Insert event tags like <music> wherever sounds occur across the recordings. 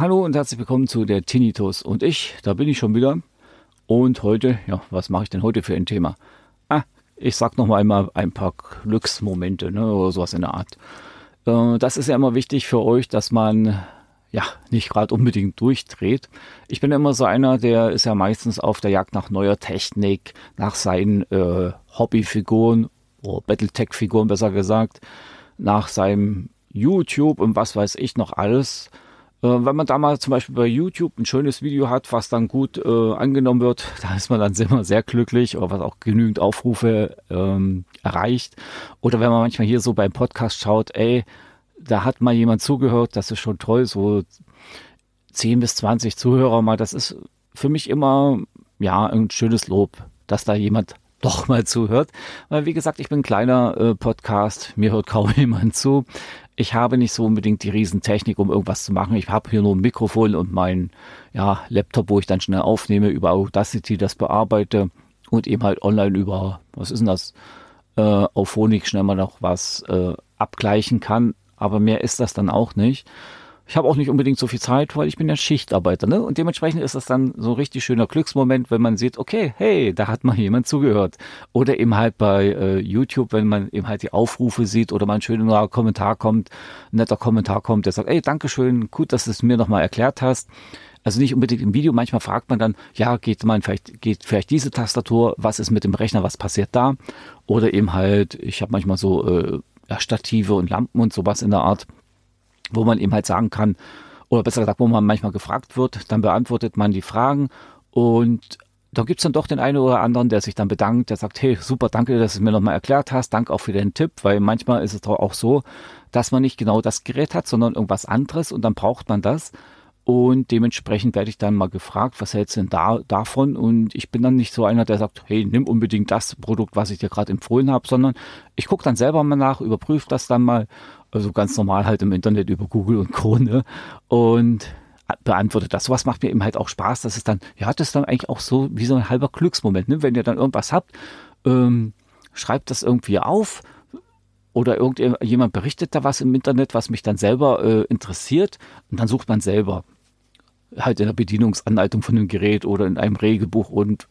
Hallo und herzlich willkommen zu der Tinnitus und ich, da bin ich schon wieder. Und heute, ja, was mache ich denn heute für ein Thema? Ah, ich sag noch mal einmal ein paar Glücksmomente ne, oder sowas in der Art. Äh, das ist ja immer wichtig für euch, dass man ja nicht gerade unbedingt durchdreht. Ich bin immer so einer, der ist ja meistens auf der Jagd nach neuer Technik, nach seinen äh, Hobbyfiguren oder Battletech-Figuren besser gesagt, nach seinem YouTube und was weiß ich noch alles. Äh, wenn man da mal zum Beispiel bei YouTube ein schönes Video hat, was dann gut äh, angenommen wird, <laughs> da ist man dann immer sehr glücklich oder was auch genügend Aufrufe ähm, erreicht. Oder wenn man manchmal hier so beim Podcast schaut, ey, da hat mal jemand zugehört, das ist schon toll, so 10 bis 20 Zuhörer mal, das ist für mich immer ja ein schönes Lob, dass da jemand <laughs> doch mal zuhört. Weil wie gesagt, ich bin ein kleiner äh, Podcast, mir hört kaum <laughs> jemand zu ich habe nicht so unbedingt die Riesentechnik, um irgendwas zu machen. Ich habe hier nur ein Mikrofon und mein ja, Laptop, wo ich dann schnell aufnehme, über Audacity das bearbeite und eben halt online über, was ist denn das, äh, auf Phonik schnell mal noch was äh, abgleichen kann. Aber mehr ist das dann auch nicht. Ich habe auch nicht unbedingt so viel Zeit, weil ich bin ja Schichtarbeiter. Ne? Und dementsprechend ist das dann so ein richtig schöner Glücksmoment, wenn man sieht, okay, hey, da hat mal jemand zugehört. Oder eben halt bei äh, YouTube, wenn man eben halt die Aufrufe sieht oder mal ein schöner Kommentar kommt, ein netter Kommentar kommt, der sagt, ey, Dankeschön, gut, dass du es mir nochmal erklärt hast. Also nicht unbedingt im Video, manchmal fragt man dann, ja, geht man vielleicht, geht vielleicht diese Tastatur, was ist mit dem Rechner, was passiert da? Oder eben halt, ich habe manchmal so äh, Stative und Lampen und sowas in der Art wo man eben halt sagen kann, oder besser gesagt, wo man manchmal gefragt wird, dann beantwortet man die Fragen und da gibt's dann doch den einen oder anderen, der sich dann bedankt, der sagt, hey, super, danke, dass du es mir nochmal erklärt hast, danke auch für den Tipp, weil manchmal ist es doch auch so, dass man nicht genau das Gerät hat, sondern irgendwas anderes und dann braucht man das. Und dementsprechend werde ich dann mal gefragt, was hältst du denn da, davon? Und ich bin dann nicht so einer, der sagt, hey, nimm unbedingt das Produkt, was ich dir gerade empfohlen habe, sondern ich gucke dann selber mal nach, überprüfe das dann mal also ganz normal halt im Internet über Google und Co. Ne? Und beantwortet das. Sowas macht mir eben halt auch Spaß. Das ist dann, ja, das ist dann eigentlich auch so wie so ein halber Glücksmoment. Ne? Wenn ihr dann irgendwas habt, ähm, schreibt das irgendwie auf oder irgendjemand berichtet da was im Internet, was mich dann selber äh, interessiert und dann sucht man selber halt in der Bedienungsanleitung von dem Gerät oder in einem Regelbuch und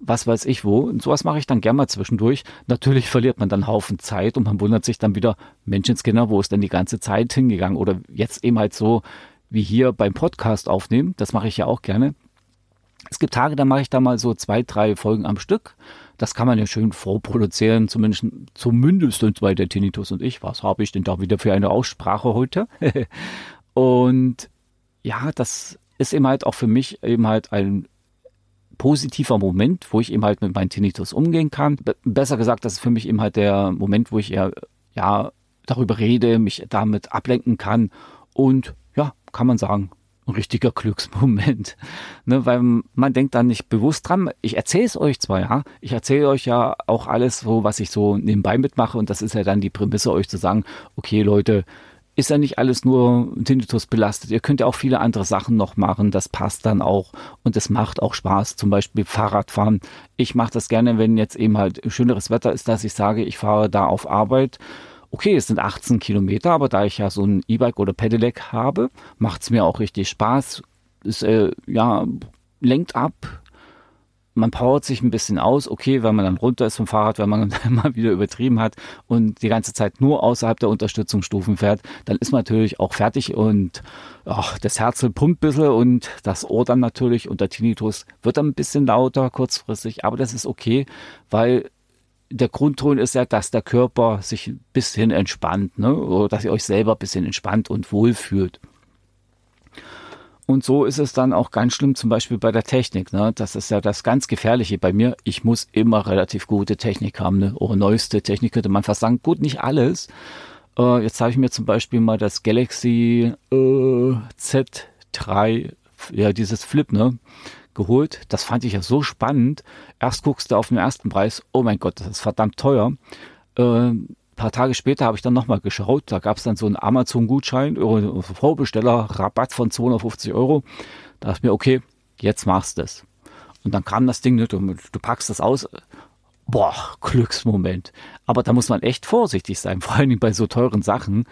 was weiß ich wo. Und sowas mache ich dann gerne mal zwischendurch. Natürlich verliert man dann einen Haufen Zeit und man wundert sich dann wieder, Menschenskinder, wo ist denn die ganze Zeit hingegangen? Oder jetzt eben halt so wie hier beim Podcast aufnehmen. Das mache ich ja auch gerne. Es gibt Tage, da mache ich da mal so zwei, drei Folgen am Stück. Das kann man ja schön vorproduzieren, zumindest, zumindest bei der Tinnitus und ich. Was habe ich denn da wieder für eine Aussprache heute? <laughs> und ja, das ist eben halt auch für mich eben halt ein positiver Moment, wo ich eben halt mit meinem Tinnitus umgehen kann. Be besser gesagt, das ist für mich eben halt der Moment, wo ich eher, ja, darüber rede, mich damit ablenken kann und ja, kann man sagen, ein richtiger Glücksmoment. <laughs> Ne, weil man denkt dann nicht bewusst dran. Ich erzähle es euch zwar, ja. Ich erzähle euch ja auch alles, so, was ich so nebenbei mitmache. Und das ist ja dann die Prämisse, euch zu sagen, okay, Leute, ist ja nicht alles nur Tinnitus belastet. Ihr könnt ja auch viele andere Sachen noch machen. Das passt dann auch und es macht auch Spaß. Zum Beispiel Fahrradfahren. Ich mache das gerne, wenn jetzt eben halt schöneres Wetter ist, dass ich sage, ich fahre da auf Arbeit. Okay, es sind 18 Kilometer, aber da ich ja so ein E-Bike oder Pedelec habe, macht es mir auch richtig Spaß. Es äh, ja, lenkt ab, man powert sich ein bisschen aus, okay, wenn man dann runter ist vom Fahrrad, wenn man dann <laughs> mal wieder übertrieben hat und die ganze Zeit nur außerhalb der Unterstützungsstufen fährt, dann ist man natürlich auch fertig und ach, das Herz pumpt ein bisschen und das Ohr dann natürlich und der Tinnitus wird dann ein bisschen lauter kurzfristig, aber das ist okay, weil der Grundton ist ja, dass der Körper sich ein bisschen entspannt, ne? oder dass ihr euch selber ein bisschen entspannt und wohlfühlt. Und so ist es dann auch ganz schlimm, zum Beispiel bei der Technik. Ne? Das ist ja das ganz Gefährliche bei mir. Ich muss immer relativ gute Technik haben, ne? oder neueste Technik könnte man fast sagen. Gut, nicht alles. Äh, jetzt habe ich mir zum Beispiel mal das Galaxy äh, Z3, ja, dieses Flip, ne? geholt. Das fand ich ja so spannend. Erst guckst du auf den ersten Preis, oh mein Gott, das ist verdammt teuer. Äh, paar Tage später habe ich dann nochmal geschaut. Da gab es dann so einen Amazon-Gutschein, Vorbesteller, Rabatt von 250 Euro. Da dachte ich mir, okay, jetzt machst du es. Und dann kam das Ding, ne, du, du packst das aus, boah, Glücksmoment. Aber da muss man echt vorsichtig sein, <laughs> vor Dingen bei so teuren Sachen.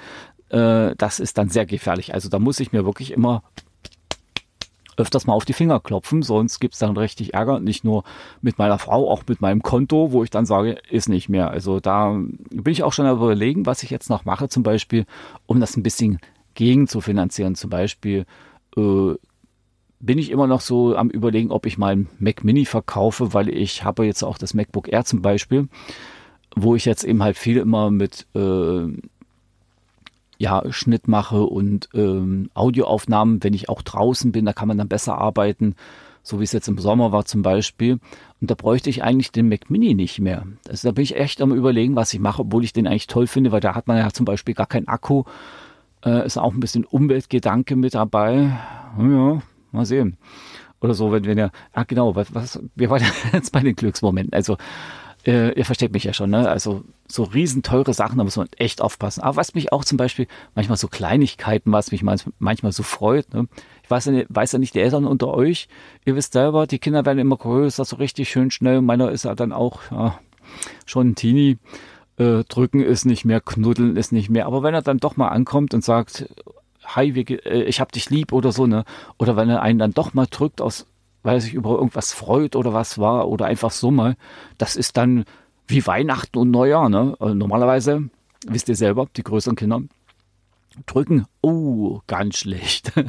Äh, das ist dann sehr gefährlich. Also da muss ich mir wirklich immer öfters mal auf die Finger klopfen, sonst gibt's dann richtig Ärger. Nicht nur mit meiner Frau, auch mit meinem Konto, wo ich dann sage, ist nicht mehr. Also da bin ich auch schon überlegen, was ich jetzt noch mache, zum Beispiel, um das ein bisschen gegen zu finanzieren. Zum Beispiel äh, bin ich immer noch so am überlegen, ob ich mal Mac Mini verkaufe, weil ich habe jetzt auch das MacBook Air zum Beispiel, wo ich jetzt eben halt viel immer mit äh, ja, Schnitt mache und ähm, Audioaufnahmen, wenn ich auch draußen bin, da kann man dann besser arbeiten, so wie es jetzt im Sommer war zum Beispiel. Und da bräuchte ich eigentlich den Mac Mini nicht mehr. Also da bin ich echt am überlegen, was ich mache, obwohl ich den eigentlich toll finde, weil da hat man ja zum Beispiel gar keinen Akku. Äh, ist auch ein bisschen Umweltgedanke mit dabei. Ja, mal sehen. Oder so, wenn wir ja, ah genau, was, was, wir waren <laughs> jetzt bei den Glücksmomenten. Also äh, ihr versteht mich ja schon, ne? Also so riesenteure Sachen, da muss man echt aufpassen. Aber was mich auch zum Beispiel, manchmal so Kleinigkeiten, was mich manchmal so freut, ne? Ich weiß ja, nicht, weiß ja nicht, die Eltern unter euch, ihr wisst selber, die Kinder werden immer größer, so richtig schön schnell. Meiner ist ja dann auch ja, schon ein Teenie. Äh, drücken ist nicht mehr, knuddeln ist nicht mehr. Aber wenn er dann doch mal ankommt und sagt, hi, wie, äh, ich hab dich lieb oder so, ne? Oder wenn er einen dann doch mal drückt aus weil er sich über irgendwas freut oder was war oder einfach so mal. Das ist dann wie Weihnachten und Neujahr. Ne? Also normalerweise, wisst ihr selber, die größeren Kinder drücken, oh, ganz schlecht. <laughs>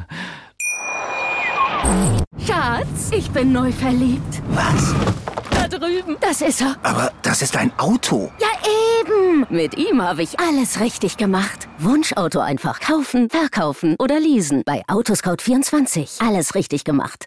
Schatz, ich bin neu verliebt. Was? Da drüben. Das ist er. Aber das ist ein Auto. Ja, eben. Mit ihm habe ich alles richtig gemacht. Wunschauto einfach kaufen, verkaufen oder leasen. Bei Autoscout24. Alles richtig gemacht.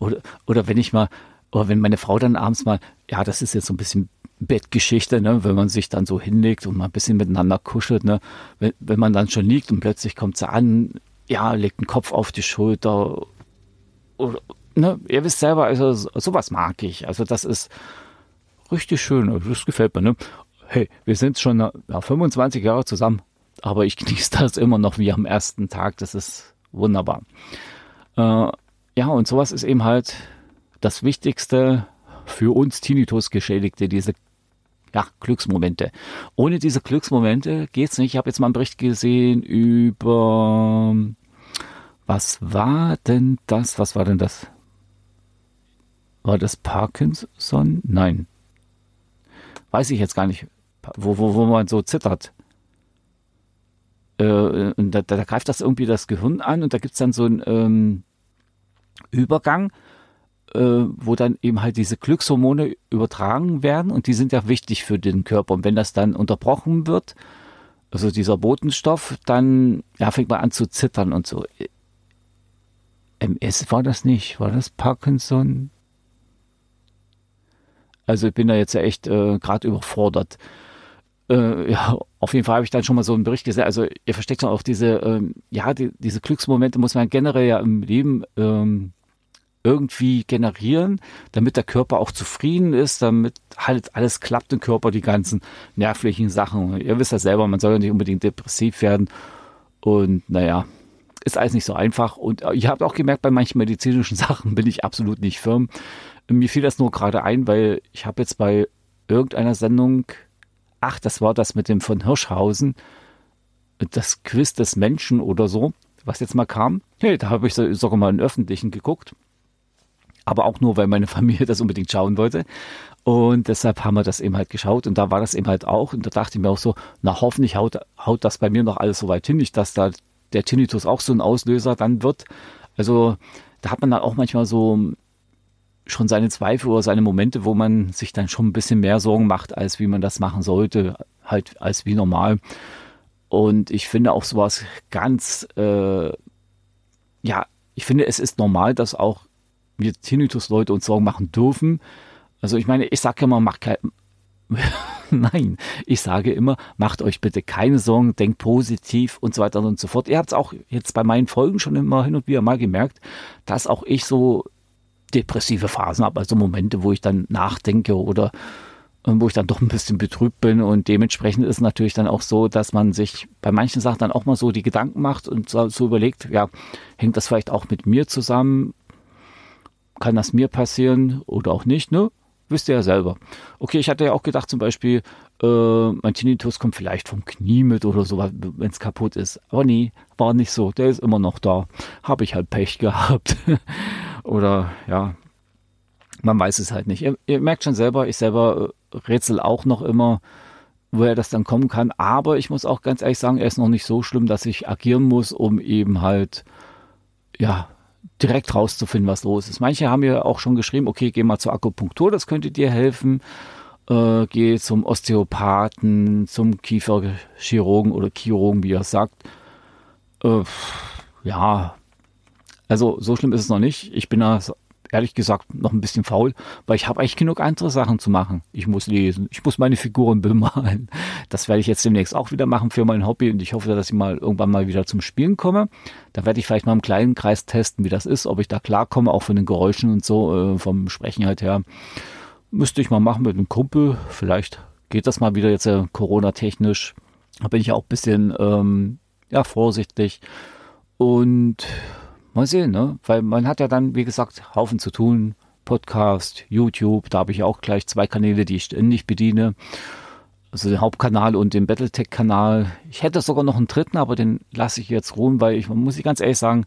Oder, oder wenn ich mal, oder wenn meine Frau dann abends mal, ja, das ist jetzt so ein bisschen Bettgeschichte, ne, wenn man sich dann so hinlegt und mal ein bisschen miteinander kuschelt, ne, wenn, wenn man dann schon liegt und plötzlich kommt sie an, ja, legt den Kopf auf die Schulter, oder, ne, ihr wisst selber, also sowas mag ich, also das ist richtig schön, also das gefällt mir, ne. Hey, wir sind schon ja, 25 Jahre zusammen, aber ich <laughs> genieße das immer noch wie am ersten Tag, das ist wunderbar. Äh, ja, und sowas ist eben halt das Wichtigste für uns Tinnitus-Geschädigte, diese ja, Glücksmomente. Ohne diese Glücksmomente geht's nicht. Ich habe jetzt mal einen Bericht gesehen über was war denn das? Was war denn das? War das Parkinson? Nein. Weiß ich jetzt gar nicht, wo, wo, wo man so zittert. Äh, und da, da, greift das irgendwie das Gehirn an und da gibt's dann so ein ähm, Übergang, äh, wo dann eben halt diese Glückshormone übertragen werden und die sind ja wichtig für den Körper. Und wenn das dann unterbrochen wird, also dieser Botenstoff, dann ja, fängt man an zu zittern und so. MS war das nicht, war das Parkinson? Also ich bin da jetzt ja echt äh, gerade überfordert. Äh, ja, auf jeden Fall habe ich dann schon mal so einen Bericht gesehen. Also ihr versteckt auch diese, ähm, ja, die, diese Glücksmomente muss man generell ja im Leben ähm, irgendwie generieren, damit der Körper auch zufrieden ist, damit halt alles klappt im Körper, die ganzen nervlichen Sachen. Ihr wisst ja selber, man soll ja nicht unbedingt depressiv werden. Und naja, ist alles nicht so einfach. Und ihr habt auch gemerkt, bei manchen medizinischen <laughs> Sachen bin ich absolut nicht firm. Mir fiel das nur gerade ein, weil ich habe jetzt bei irgendeiner Sendung, ach, das war das mit dem von Hirschhausen, das Quiz des Menschen oder so, was jetzt mal kam. Hey, da habe ich sogar mal in öffentlichen geguckt aber auch nur, weil meine Familie <laughs> das unbedingt schauen wollte. Und deshalb haben wir das eben halt geschaut und da war das eben halt auch. Und da dachte ich mir auch so, na hoffentlich haut, haut das bei mir noch alles so weit hin, nicht, dass da der Tinnitus auch so ein Auslöser dann wird. Also da hat man dann auch manchmal so schon seine Zweifel oder seine Momente, wo man sich dann schon ein bisschen mehr Sorgen macht, als wie man das machen sollte, halt als wie normal. Und ich finde auch sowas ganz, äh, ja, ich finde, es ist normal, dass auch wir Tinnitus-Leute uns Sorgen machen dürfen. Also ich meine, ich sage immer, macht kein, <laughs> Nein, ich sage immer, macht euch bitte keine Sorgen, denkt positiv und so weiter und so fort. Ihr habt es auch jetzt bei meinen Folgen schon immer hin und wieder mal gemerkt, dass auch ich so depressive Phasen habe, also Momente, wo ich dann nachdenke oder äh, wo ich dann doch ein bisschen betrübt bin und dementsprechend ist natürlich dann auch so, dass man sich bei manchen Sachen dann auch mal so die Gedanken macht und so, so überlegt, ja, hängt das vielleicht auch mit mir zusammen? Kann das mir passieren oder auch nicht, ne? Wisst ihr ja selber. Okay, ich hatte ja auch gedacht, zum Beispiel, äh, mein Tinnitus kommt vielleicht vom Knie mit oder so, wenn es kaputt ist. Aber nee, war nicht so. Der ist immer noch da. Habe ich halt Pech gehabt. <laughs> oder ja, man weiß es halt nicht. Ihr, ihr, merkt schon selber, ich selber äh, rätsel auch noch immer, woher das dann kommen kann. Aber ich muss auch ganz ehrlich sagen, er ist noch nicht so schlimm, dass ich agieren muss, um eben halt, ja, direkt rauszufinden, was los ist. Manche haben ja auch schon geschrieben, okay, geh mal zur Akupunktur, das könnte dir helfen. Äh, geh zum Osteopathen, zum Kieferchirurgen oder Chirurgen, wie er sagt. Äh, ja, also so schlimm ist es noch nicht. Ich bin da ehrlich gesagt noch ein bisschen faul, weil ich habe eigentlich genug andere Sachen zu machen. Ich muss lesen, ich muss meine Figuren <laughs> bemalen. Das werde ich jetzt demnächst auch wieder machen für mein Hobby und ich hoffe, dass ich mal irgendwann mal wieder zum Spielen komme. Da werde ich vielleicht mal im kleinen Kreis testen, wie das ist, ob ich da klarkomme, auch von den Geräuschen und so, äh, vom Sprechen halt her. Müsste ich mal machen mit einem Kumpel. Vielleicht geht das mal wieder jetzt äh, Corona-technisch. Da bin ich auch ein bisschen ähm, ja, vorsichtig. Und mal sehen, ne? Weil man hat ja dann, wie gesagt, Haufen zu tun. Podcast, YouTube, da habe ich auch gleich zwei Kanäle, die ich ständig bediene. Also den Hauptkanal und den Battletech-Kanal. Ich hätte sogar noch einen dritten, aber den lasse ich jetzt ruhen, weil ich, muss ich ganz ehrlich sagen,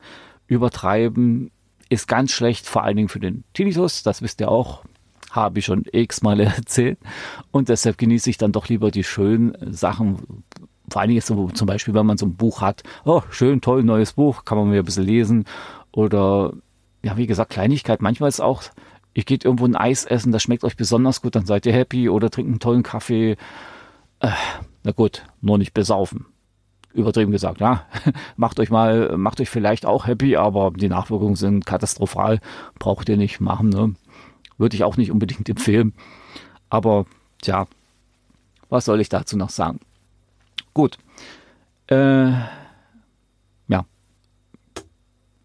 übertreiben ist ganz schlecht, vor allen Dingen für den Tinnitus, das wisst ihr auch, habe ich schon x-mal <laughs> erzählt. Und deshalb genieße ich dann doch lieber die schönen Sachen, vor allen Dingen so, zum Beispiel, wenn man so ein Buch hat, oh, schön, toll, neues Buch, kann man mir ein bisschen lesen. Oder, ja, wie gesagt, Kleinigkeit. Manchmal ist auch, ihr geht irgendwo ein Eis essen, das schmeckt euch besonders gut, dann seid ihr happy oder trinkt einen tollen Kaffee. Äh, na gut, nur nicht besaufen. Übertrieben gesagt, ja. <laughs> macht euch mal, macht euch vielleicht auch happy, aber die Nachwirkungen sind katastrophal. Braucht ihr nicht machen, ne? Würde ich auch nicht unbedingt empfehlen. Aber, tja, was soll ich dazu noch sagen? Gut. Äh, ja.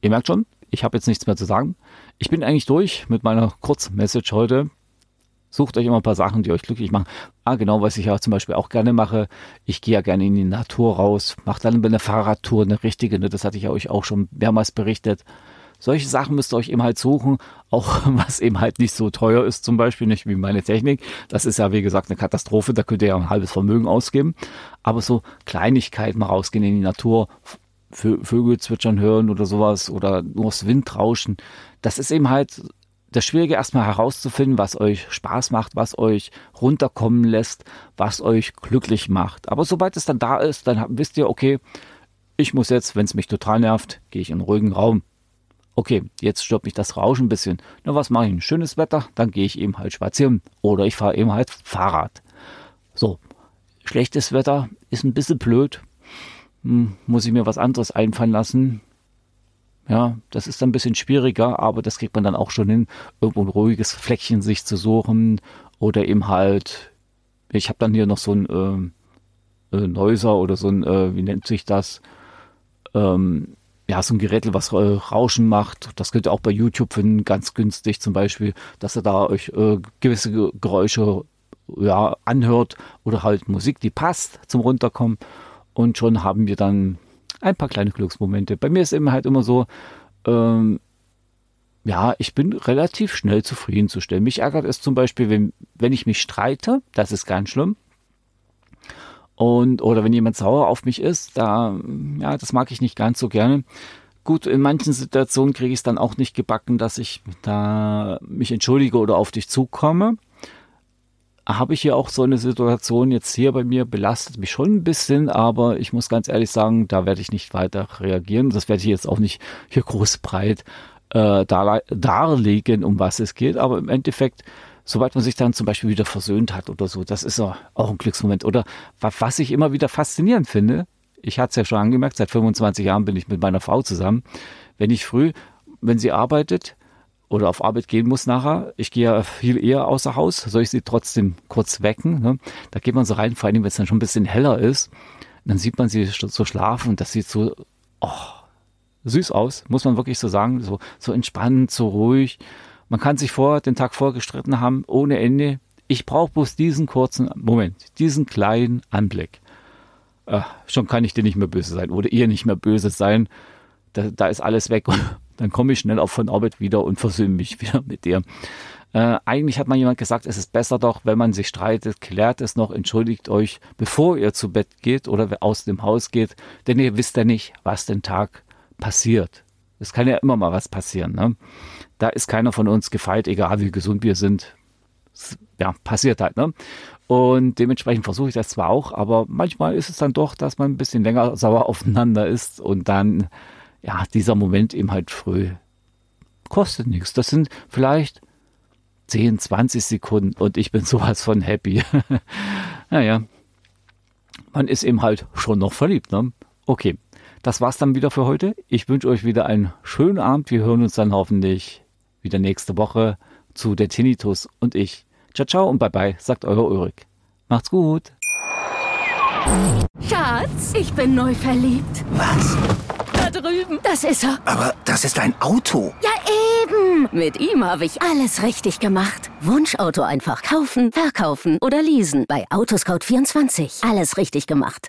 Ihr merkt schon, ich habe jetzt nichts mehr zu sagen. Ich bin eigentlich durch mit meiner Kurzmessage heute. Sucht euch immer ein paar Sachen, die euch glücklich machen. Ah, genau, was ich ja zum Beispiel auch gerne mache. Ich gehe ja gerne in die Natur raus, mache dann eine Fahrradtour, eine richtige, ne? das hatte ich ja euch auch schon mehrmals berichtet. Solche Sachen müsst ihr euch eben halt suchen, auch <laughs> was eben halt nicht so teuer ist, zum Beispiel nicht wie meine Technik. Das ist ja, wie gesagt, eine Katastrophe, da könnt ihr ja ein halbes Vermögen ausgeben. Aber so Kleinigkeiten mal rausgehen in die Natur, Vögel zwitschern hören oder sowas oder nur das Windrauschen, das ist eben halt das Schwierige erstmal herauszufinden, was euch Spaß macht, was euch runterkommen lässt, was euch glücklich macht. Aber sobald es dann da ist, dann wisst ihr, okay, ich muss jetzt, wenn es mich total nervt, gehe ich in einen ruhigen Raum, okay, jetzt stört mich das Rauschen ein bisschen. Na, was mache ich? Ein schönes Wetter, dann gehe ich eben halt spazieren. Oder ich fahre eben halt Fahrrad. So, schlechtes Wetter ist ein bisschen blöd. Hm, muss ich mir was anderes einfallen lassen. Ja, das ist dann ein bisschen schwieriger, aber das kriegt man dann auch schon hin, irgendwo ein ruhiges Fleckchen sich zu suchen oder eben halt, ich habe dann hier noch so ein äh, äh, Neuser oder so ein, äh, wie nennt sich das, ähm, ja, so ein Gerät, was äh, Rauschen macht. Das könnt ihr auch bei YouTube finden, ganz günstig zum Beispiel, dass ihr da euch äh, gewisse Geräusche ja, anhört oder halt Musik, die passt zum Runterkommen. Und schon haben wir dann ein paar kleine Glücksmomente. Bei mir ist eben halt immer so, ähm, ja, ich bin relativ schnell zufriedenzustellen. Mich ärgert es zum Beispiel, wenn, wenn ich mich streite, das ist ganz schlimm. Und, oder wenn jemand sauer auf mich ist, da, ja, das mag ich nicht ganz so gerne. Gut, in manchen Situationen kriege ich es dann auch nicht gebacken, dass ich da mich entschuldige oder auf dich zukomme. Habe ich hier auch so eine Situation jetzt hier bei mir, belastet mich schon ein bisschen, aber ich muss ganz ehrlich sagen, da werde ich nicht weiter reagieren. Das werde ich jetzt auch nicht hier groß breit äh, darlegen, um was es geht. Aber im Endeffekt sobald man sich dann zum Beispiel wieder versöhnt hat oder so, das ist auch ein Glücksmoment. Oder was ich immer wieder faszinierend finde, ich hatte es ja schon angemerkt, seit 25 Jahren bin ich mit meiner Frau zusammen. Wenn ich früh, wenn sie arbeitet oder auf Arbeit gehen muss nachher. Ich gehe ja viel eher außer Haus, soll ich sie trotzdem kurz wecken. Ne? Da geht man so rein, vor allem, wenn es dann schon ein bisschen heller ist. Dann sieht man sie so schlafen und das sieht so oh, süß aus, muss man wirklich so sagen. So, so entspannt, so ruhig. Man kann sich vor den Tag vorgestritten haben, ohne Ende. Ich brauche bloß diesen kurzen Moment, diesen kleinen Anblick. Äh, schon kann ich dir nicht mehr böse sein oder ihr nicht mehr böse sein. Da, da ist alles weg <laughs> dann komme ich schnell auch von Arbeit wieder und versöhne mich <laughs> wieder mit dir. Äh, eigentlich hat mal jemand gesagt, es ist besser doch, wenn man sich streitet, klärt es noch, entschuldigt euch, bevor ihr zu Bett geht oder aus dem Haus geht, denn ihr wisst ja nicht, was den Tag passiert. Es kann ja immer mal was passieren. Ne? Da ist keiner von uns gefeit, egal wie gesund wir sind. Ja, passiert halt. Ne? Und dementsprechend versuche ich das zwar auch, aber manchmal ist es dann doch, dass man ein bisschen länger sauer aufeinander ist und dann, ja, dieser Moment eben halt früh kostet nichts. Das sind vielleicht 10, 20 Sekunden und ich bin <laughs> sowas von happy. <laughs> naja, man ist eben halt schon noch verliebt. Ne? Okay, das war's dann wieder für heute. Ich wünsche euch wieder einen schönen Abend. Wir hören uns dann hoffentlich wieder nächste Woche zu der Tinnitus und ich. Ciao, ciao und bye bye, sagt euer Ulrich. Macht's gut. Schatz, ich bin neu verliebt. Was? Da drüben. Das ist er. Aber das ist ein Auto. Ja, eben. Mit ihm habe ich alles richtig gemacht. Wunschauto einfach kaufen, verkaufen oder leasen. Bei Autoscout24. Alles richtig gemacht.